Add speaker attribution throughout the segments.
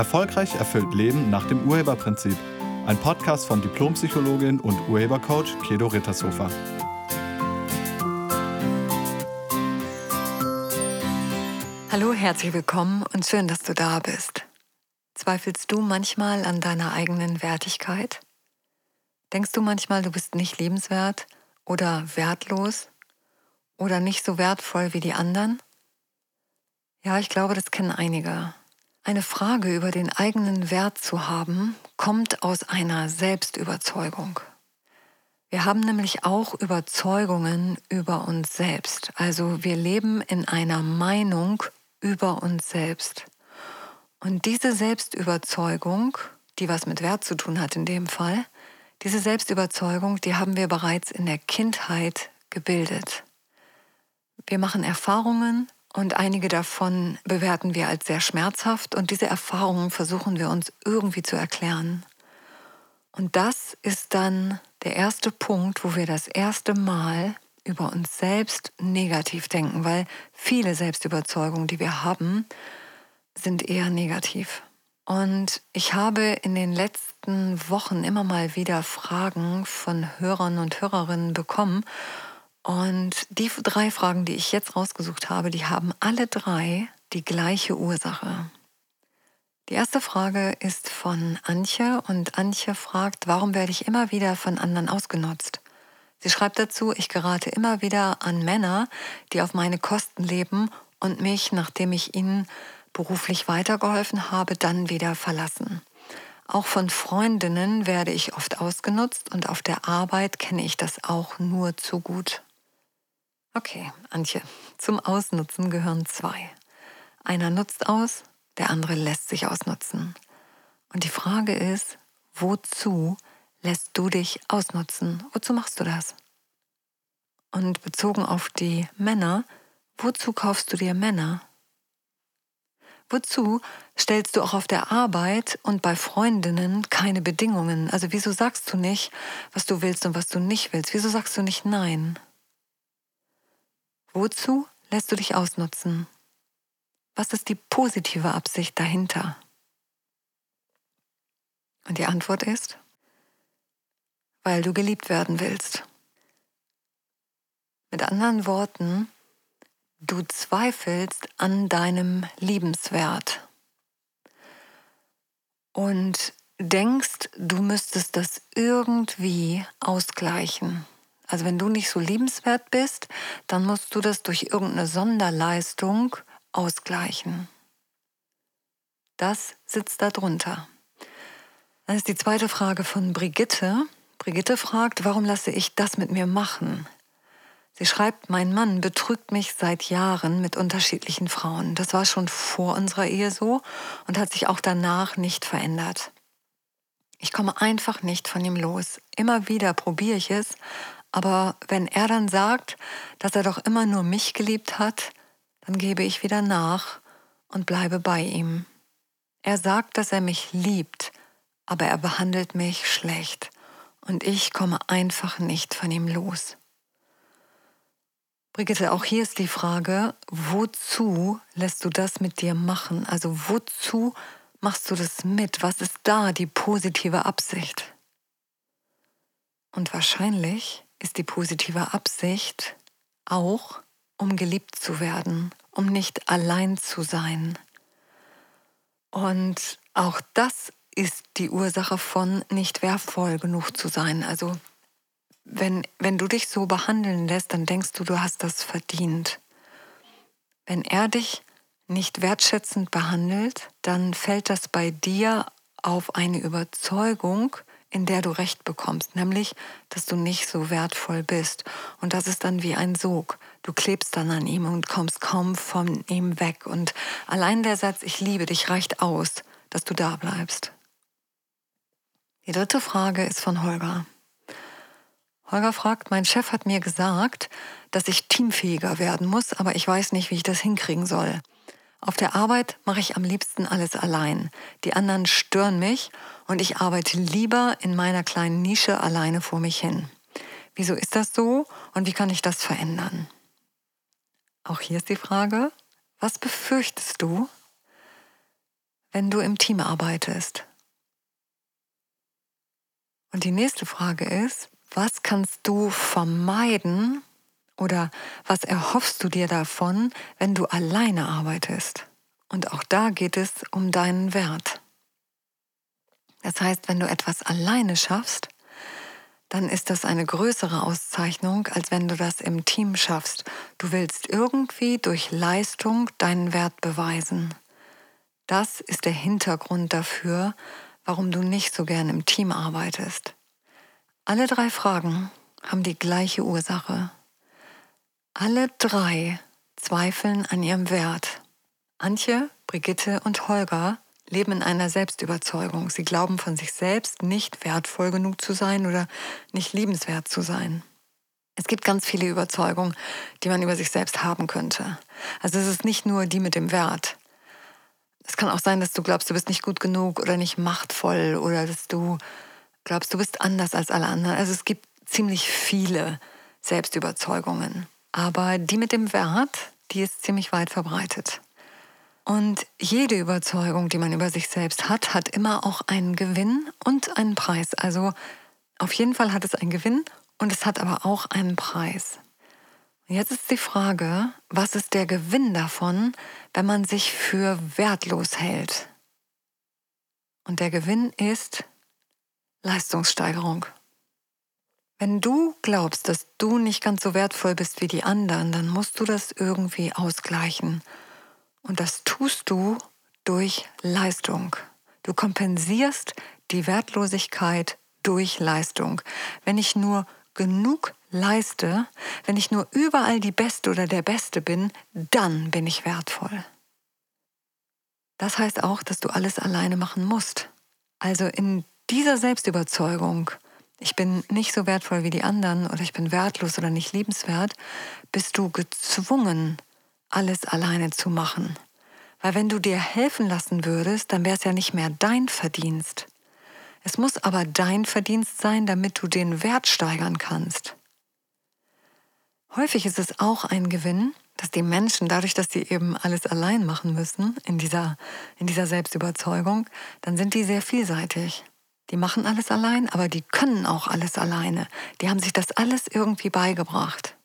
Speaker 1: Erfolgreich erfüllt Leben nach dem Urheberprinzip. Ein Podcast von Diplompsychologin und Urhebercoach Kedo Rittershofer.
Speaker 2: Hallo, herzlich willkommen und schön, dass du da bist. Zweifelst du manchmal an deiner eigenen Wertigkeit? Denkst du manchmal, du bist nicht liebenswert oder wertlos oder nicht so wertvoll wie die anderen? Ja, ich glaube, das kennen einige. Eine Frage über den eigenen Wert zu haben, kommt aus einer Selbstüberzeugung. Wir haben nämlich auch Überzeugungen über uns selbst. Also wir leben in einer Meinung über uns selbst. Und diese Selbstüberzeugung, die was mit Wert zu tun hat in dem Fall, diese Selbstüberzeugung, die haben wir bereits in der Kindheit gebildet. Wir machen Erfahrungen, und einige davon bewerten wir als sehr schmerzhaft und diese Erfahrungen versuchen wir uns irgendwie zu erklären. Und das ist dann der erste Punkt, wo wir das erste Mal über uns selbst negativ denken, weil viele Selbstüberzeugungen, die wir haben, sind eher negativ. Und ich habe in den letzten Wochen immer mal wieder Fragen von Hörern und Hörerinnen bekommen und die drei Fragen, die ich jetzt rausgesucht habe, die haben alle drei die gleiche Ursache. Die erste Frage ist von Antje und Antje fragt, warum werde ich immer wieder von anderen ausgenutzt? Sie schreibt dazu, ich gerate immer wieder an Männer, die auf meine Kosten leben und mich, nachdem ich ihnen beruflich weitergeholfen habe, dann wieder verlassen. Auch von Freundinnen werde ich oft ausgenutzt und auf der Arbeit kenne ich das auch nur zu gut. Okay, Antje, zum Ausnutzen gehören zwei. Einer nutzt aus, der andere lässt sich ausnutzen. Und die Frage ist, wozu lässt du dich ausnutzen? Wozu machst du das? Und bezogen auf die Männer, wozu kaufst du dir Männer? Wozu stellst du auch auf der Arbeit und bei Freundinnen keine Bedingungen? Also wieso sagst du nicht, was du willst und was du nicht willst? Wieso sagst du nicht Nein? Wozu lässt du dich ausnutzen? Was ist die positive Absicht dahinter? Und die Antwort ist, weil du geliebt werden willst. Mit anderen Worten, du zweifelst an deinem Liebenswert und denkst, du müsstest das irgendwie ausgleichen. Also wenn du nicht so liebenswert bist, dann musst du das durch irgendeine Sonderleistung ausgleichen. Das sitzt da drunter. Dann ist die zweite Frage von Brigitte. Brigitte fragt, warum lasse ich das mit mir machen? Sie schreibt, mein Mann betrügt mich seit Jahren mit unterschiedlichen Frauen. Das war schon vor unserer Ehe so und hat sich auch danach nicht verändert. Ich komme einfach nicht von ihm los. Immer wieder probiere ich es, aber wenn er dann sagt, dass er doch immer nur mich geliebt hat, dann gebe ich wieder nach und bleibe bei ihm. Er sagt, dass er mich liebt, aber er behandelt mich schlecht und ich komme einfach nicht von ihm los. Brigitte, auch hier ist die Frage, wozu lässt du das mit dir machen? Also wozu machst du das mit? Was ist da die positive Absicht? Und wahrscheinlich ist die positive Absicht auch, um geliebt zu werden, um nicht allein zu sein. Und auch das ist die Ursache von nicht wertvoll genug zu sein. Also wenn, wenn du dich so behandeln lässt, dann denkst du, du hast das verdient. Wenn er dich nicht wertschätzend behandelt, dann fällt das bei dir auf eine Überzeugung, in der du Recht bekommst, nämlich, dass du nicht so wertvoll bist. Und das ist dann wie ein Sog. Du klebst dann an ihm und kommst kaum von ihm weg. Und allein der Satz, ich liebe dich, reicht aus, dass du da bleibst. Die dritte Frage ist von Holger. Holger fragt, mein Chef hat mir gesagt, dass ich teamfähiger werden muss, aber ich weiß nicht, wie ich das hinkriegen soll. Auf der Arbeit mache ich am liebsten alles allein. Die anderen stören mich und ich arbeite lieber in meiner kleinen Nische alleine vor mich hin. Wieso ist das so und wie kann ich das verändern? Auch hier ist die Frage, was befürchtest du, wenn du im Team arbeitest? Und die nächste Frage ist, was kannst du vermeiden oder was erhoffst du dir davon, wenn du alleine arbeitest? Und auch da geht es um deinen Wert. Das heißt, wenn du etwas alleine schaffst, dann ist das eine größere Auszeichnung, als wenn du das im Team schaffst. Du willst irgendwie durch Leistung deinen Wert beweisen. Das ist der Hintergrund dafür, warum du nicht so gern im Team arbeitest. Alle drei Fragen haben die gleiche Ursache. Alle drei zweifeln an ihrem Wert. Antje, Brigitte und Holger leben in einer Selbstüberzeugung. Sie glauben von sich selbst nicht wertvoll genug zu sein oder nicht liebenswert zu sein. Es gibt ganz viele Überzeugungen, die man über sich selbst haben könnte. Also es ist nicht nur die mit dem Wert. Es kann auch sein, dass du glaubst, du bist nicht gut genug oder nicht machtvoll oder dass du glaubst, du bist anders als alle anderen. Also es gibt ziemlich viele Selbstüberzeugungen. Aber die mit dem Wert, die ist ziemlich weit verbreitet. Und jede Überzeugung, die man über sich selbst hat, hat immer auch einen Gewinn und einen Preis. Also auf jeden Fall hat es einen Gewinn und es hat aber auch einen Preis. Jetzt ist die Frage, was ist der Gewinn davon, wenn man sich für wertlos hält? Und der Gewinn ist Leistungssteigerung. Wenn du glaubst, dass du nicht ganz so wertvoll bist wie die anderen, dann musst du das irgendwie ausgleichen. Und das tust du durch Leistung. Du kompensierst die Wertlosigkeit durch Leistung. Wenn ich nur genug leiste, wenn ich nur überall die Beste oder der Beste bin, dann bin ich wertvoll. Das heißt auch, dass du alles alleine machen musst. Also in dieser Selbstüberzeugung, ich bin nicht so wertvoll wie die anderen oder ich bin wertlos oder nicht liebenswert, bist du gezwungen, alles alleine zu machen. Weil wenn du dir helfen lassen würdest, dann wäre es ja nicht mehr dein Verdienst. Es muss aber dein Verdienst sein, damit du den Wert steigern kannst. Häufig ist es auch ein Gewinn, dass die Menschen, dadurch, dass sie eben alles allein machen müssen, in dieser, in dieser Selbstüberzeugung, dann sind die sehr vielseitig. Die machen alles allein, aber die können auch alles alleine. Die haben sich das alles irgendwie beigebracht.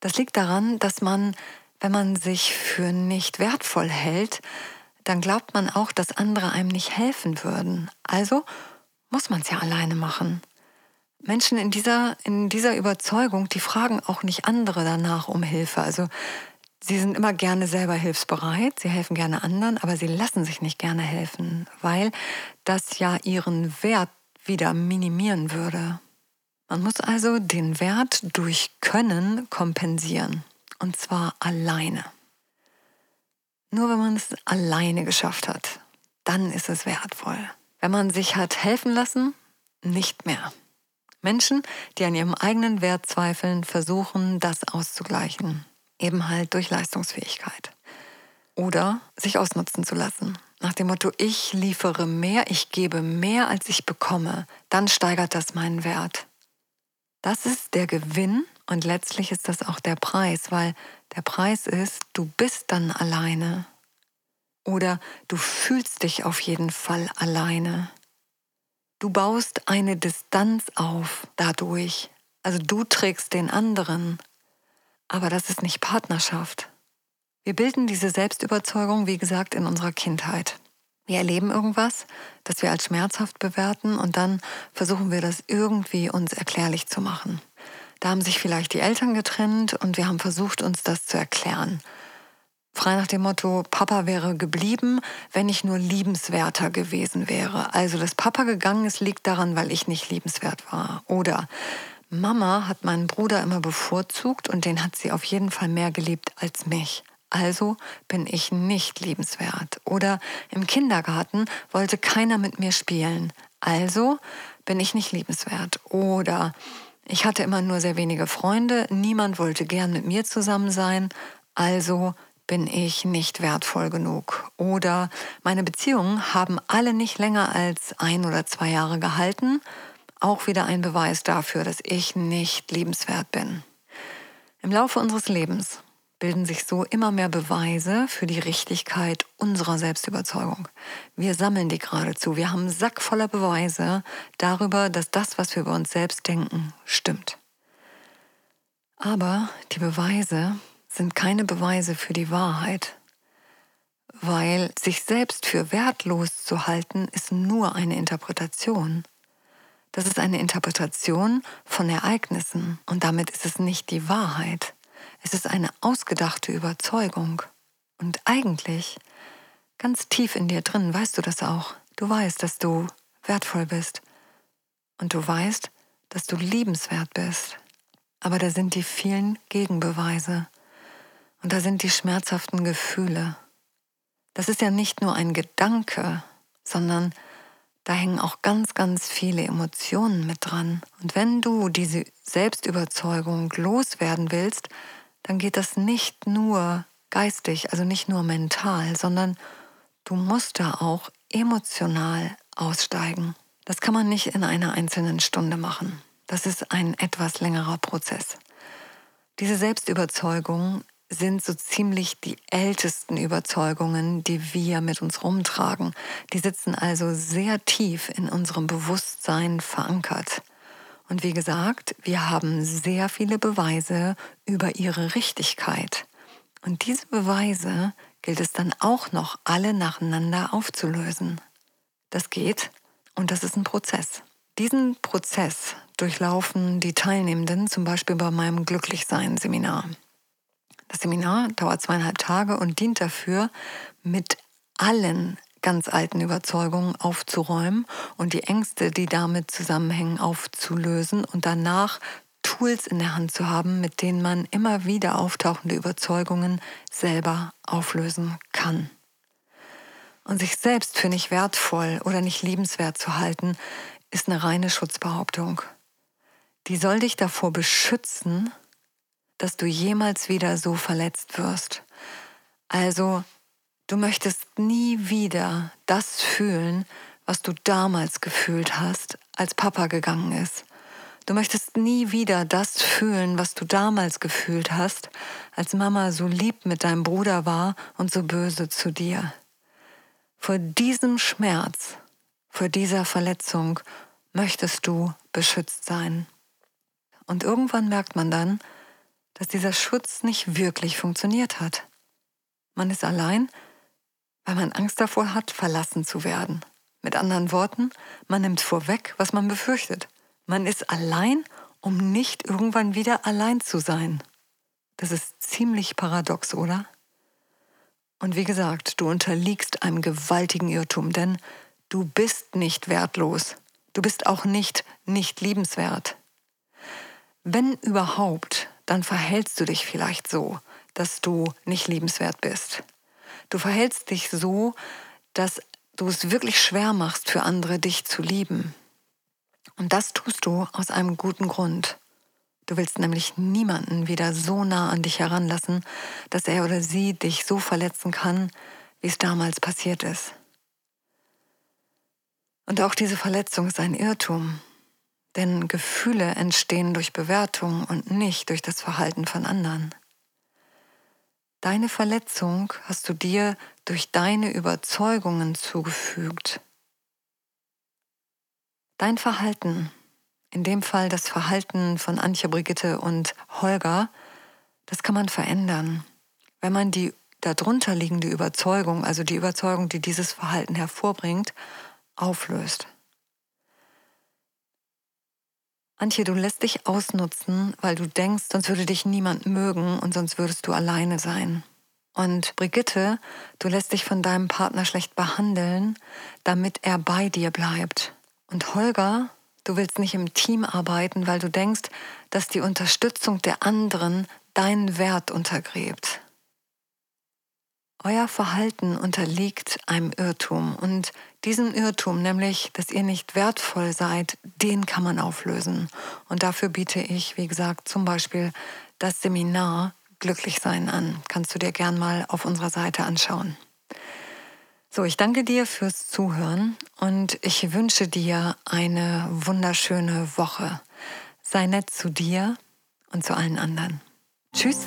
Speaker 2: Das liegt daran, dass man, wenn man sich für nicht wertvoll hält, dann glaubt man auch, dass andere einem nicht helfen würden. Also muss man es ja alleine machen. Menschen in dieser, in dieser Überzeugung, die fragen auch nicht andere danach um Hilfe. Also sie sind immer gerne selber hilfsbereit, sie helfen gerne anderen, aber sie lassen sich nicht gerne helfen, weil das ja ihren Wert wieder minimieren würde. Man muss also den Wert durch Können kompensieren. Und zwar alleine. Nur wenn man es alleine geschafft hat, dann ist es wertvoll. Wenn man sich hat helfen lassen, nicht mehr. Menschen, die an ihrem eigenen Wert zweifeln, versuchen, das auszugleichen. Eben halt durch Leistungsfähigkeit. Oder sich ausnutzen zu lassen. Nach dem Motto, ich liefere mehr, ich gebe mehr, als ich bekomme. Dann steigert das meinen Wert. Das ist der Gewinn und letztlich ist das auch der Preis, weil der Preis ist, du bist dann alleine. Oder du fühlst dich auf jeden Fall alleine. Du baust eine Distanz auf dadurch. Also du trägst den anderen. Aber das ist nicht Partnerschaft. Wir bilden diese Selbstüberzeugung, wie gesagt, in unserer Kindheit. Wir erleben irgendwas, das wir als schmerzhaft bewerten und dann versuchen wir das irgendwie uns erklärlich zu machen. Da haben sich vielleicht die Eltern getrennt und wir haben versucht, uns das zu erklären. Frei nach dem Motto, Papa wäre geblieben, wenn ich nur liebenswerter gewesen wäre. Also, dass Papa gegangen ist, liegt daran, weil ich nicht liebenswert war. Oder Mama hat meinen Bruder immer bevorzugt und den hat sie auf jeden Fall mehr geliebt als mich. Also bin ich nicht liebenswert. Oder im Kindergarten wollte keiner mit mir spielen. Also bin ich nicht liebenswert. Oder ich hatte immer nur sehr wenige Freunde, niemand wollte gern mit mir zusammen sein. Also bin ich nicht wertvoll genug. Oder meine Beziehungen haben alle nicht länger als ein oder zwei Jahre gehalten. Auch wieder ein Beweis dafür, dass ich nicht liebenswert bin. Im Laufe unseres Lebens bilden sich so immer mehr Beweise für die Richtigkeit unserer Selbstüberzeugung. Wir sammeln die geradezu. Wir haben einen Sack voller Beweise darüber, dass das, was wir über uns selbst denken, stimmt. Aber die Beweise sind keine Beweise für die Wahrheit, weil sich selbst für wertlos zu halten, ist nur eine Interpretation. Das ist eine Interpretation von Ereignissen und damit ist es nicht die Wahrheit. Es ist eine ausgedachte Überzeugung. Und eigentlich, ganz tief in dir drin, weißt du das auch. Du weißt, dass du wertvoll bist. Und du weißt, dass du liebenswert bist. Aber da sind die vielen Gegenbeweise. Und da sind die schmerzhaften Gefühle. Das ist ja nicht nur ein Gedanke, sondern da hängen auch ganz, ganz viele Emotionen mit dran. Und wenn du diese Selbstüberzeugung loswerden willst, dann geht das nicht nur geistig, also nicht nur mental, sondern du musst da auch emotional aussteigen. Das kann man nicht in einer einzelnen Stunde machen. Das ist ein etwas längerer Prozess. Diese Selbstüberzeugungen sind so ziemlich die ältesten Überzeugungen, die wir mit uns rumtragen. Die sitzen also sehr tief in unserem Bewusstsein verankert. Und wie gesagt, wir haben sehr viele Beweise über ihre Richtigkeit. Und diese Beweise gilt es dann auch noch alle nacheinander aufzulösen. Das geht und das ist ein Prozess. Diesen Prozess durchlaufen die Teilnehmenden zum Beispiel bei meinem Glücklichsein-Seminar. Das Seminar dauert zweieinhalb Tage und dient dafür, mit allen ganz alten Überzeugungen aufzuräumen und die Ängste, die damit zusammenhängen, aufzulösen und danach Tools in der Hand zu haben, mit denen man immer wieder auftauchende Überzeugungen selber auflösen kann. Und sich selbst für nicht wertvoll oder nicht liebenswert zu halten, ist eine reine Schutzbehauptung. Die soll dich davor beschützen, dass du jemals wieder so verletzt wirst. Also Du möchtest nie wieder das fühlen, was du damals gefühlt hast, als Papa gegangen ist. Du möchtest nie wieder das fühlen, was du damals gefühlt hast, als Mama so lieb mit deinem Bruder war und so böse zu dir. Vor diesem Schmerz, vor dieser Verletzung möchtest du beschützt sein. Und irgendwann merkt man dann, dass dieser Schutz nicht wirklich funktioniert hat. Man ist allein weil man Angst davor hat, verlassen zu werden. Mit anderen Worten, man nimmt vorweg, was man befürchtet. Man ist allein, um nicht irgendwann wieder allein zu sein. Das ist ziemlich paradox, oder? Und wie gesagt, du unterliegst einem gewaltigen Irrtum, denn du bist nicht wertlos. Du bist auch nicht nicht liebenswert. Wenn überhaupt, dann verhältst du dich vielleicht so, dass du nicht liebenswert bist. Du verhältst dich so, dass du es wirklich schwer machst für andere, dich zu lieben. Und das tust du aus einem guten Grund. Du willst nämlich niemanden wieder so nah an dich heranlassen, dass er oder sie dich so verletzen kann, wie es damals passiert ist. Und auch diese Verletzung ist ein Irrtum, denn Gefühle entstehen durch Bewertung und nicht durch das Verhalten von anderen. Deine Verletzung hast du dir durch deine Überzeugungen zugefügt. Dein Verhalten, in dem Fall das Verhalten von Antje, Brigitte und Holger, das kann man verändern, wenn man die darunter liegende Überzeugung, also die Überzeugung, die dieses Verhalten hervorbringt, auflöst. Antje, du lässt dich ausnutzen, weil du denkst, sonst würde dich niemand mögen und sonst würdest du alleine sein. Und Brigitte, du lässt dich von deinem Partner schlecht behandeln, damit er bei dir bleibt. Und Holger, du willst nicht im Team arbeiten, weil du denkst, dass die Unterstützung der anderen deinen Wert untergräbt. Euer Verhalten unterliegt einem Irrtum und diesen Irrtum, nämlich, dass ihr nicht wertvoll seid, den kann man auflösen. Und dafür biete ich, wie gesagt, zum Beispiel das Seminar Glücklichsein an. Kannst du dir gern mal auf unserer Seite anschauen. So, ich danke dir fürs Zuhören und ich wünsche dir eine wunderschöne Woche. Sei nett zu dir und zu allen anderen. Tschüss.